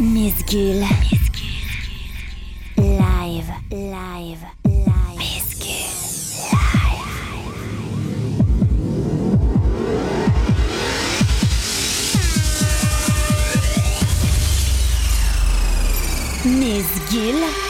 Miss Gill. Miss Gill. Live, live, live. Miss Gill. Live. Miss Gill.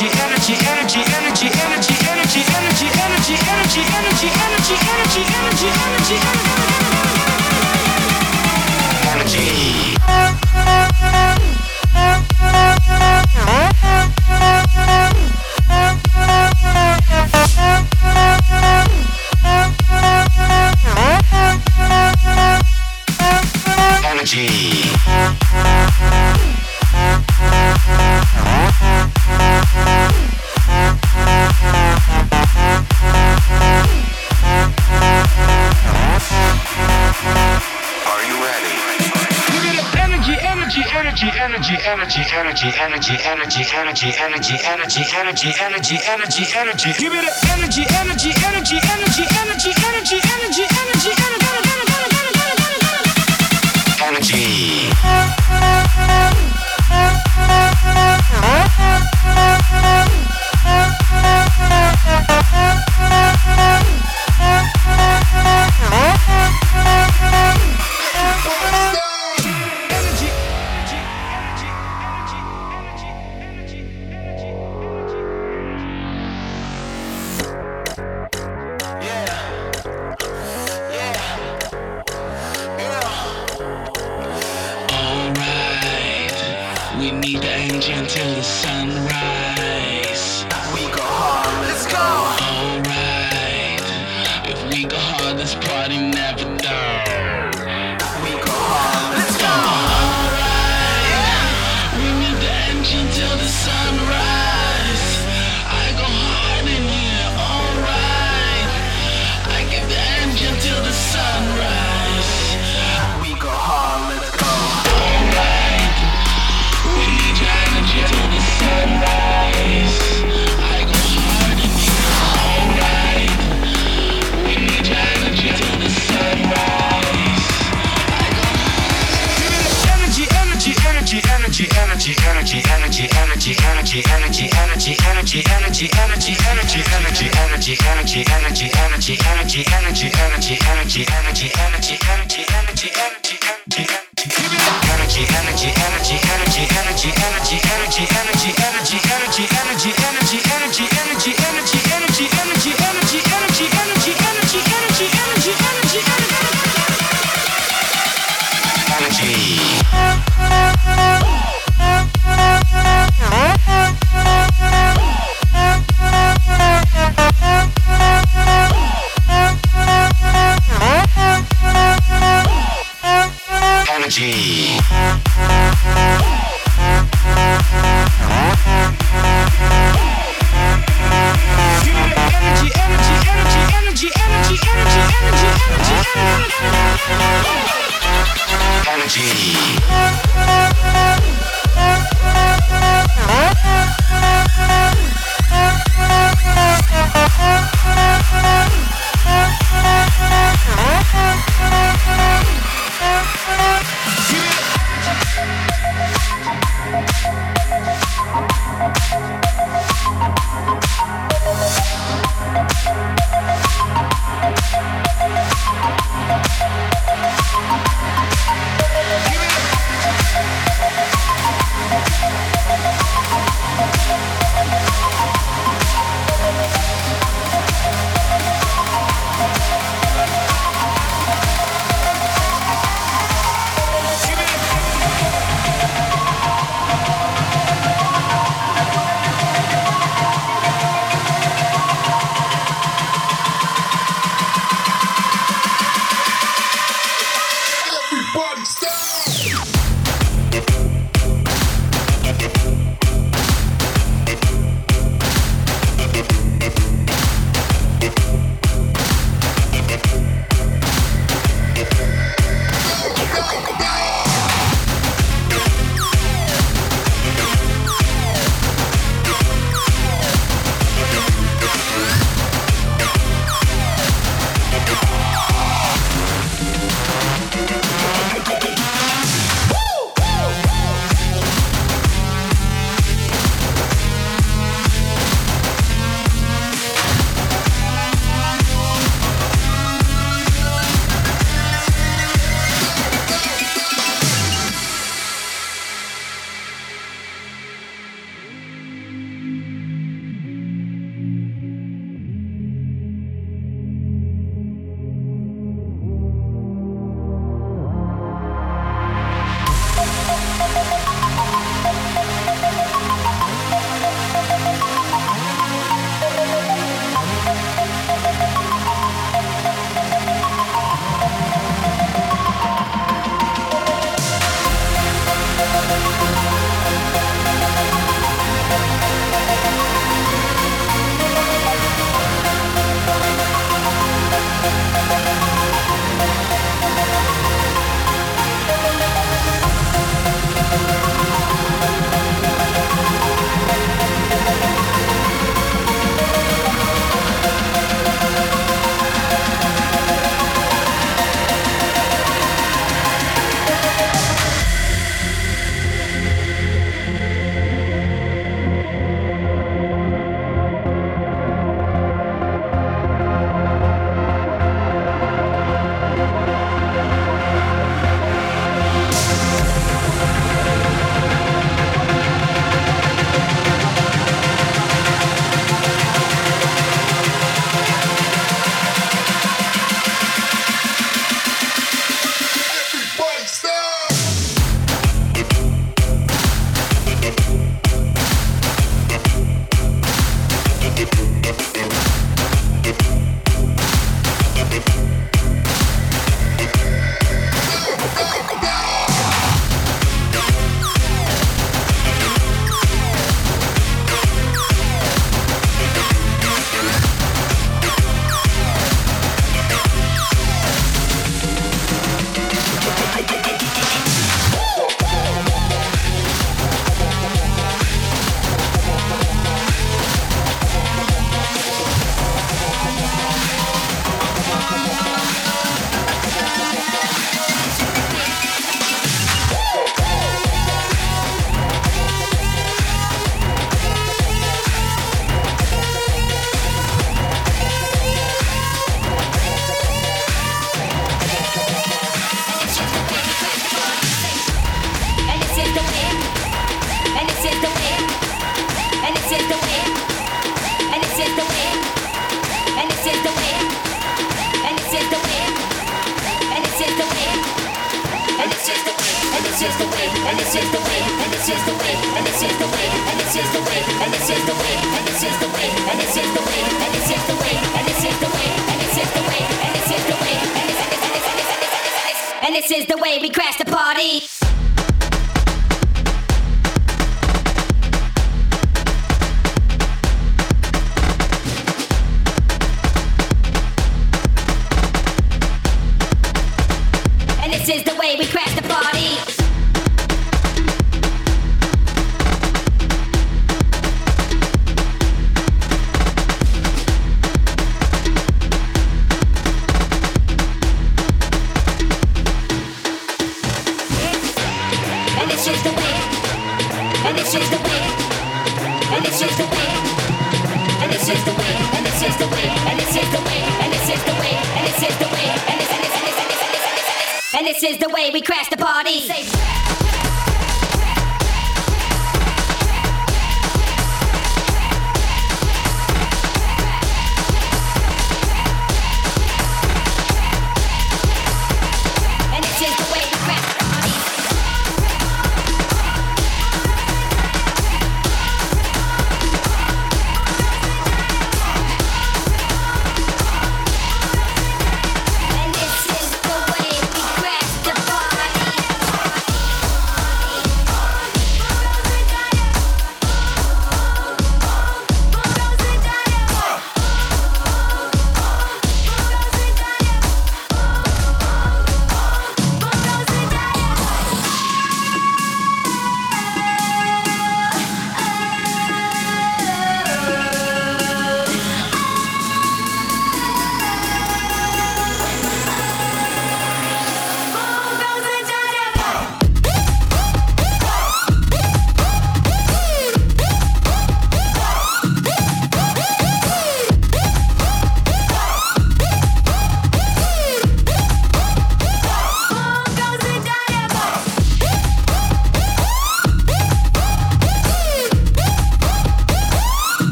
energy, energy, energy, energy, energy, energy, energy, energy, energy. Give me the energy, energy, energy, energy, energy, energy, energy, energy.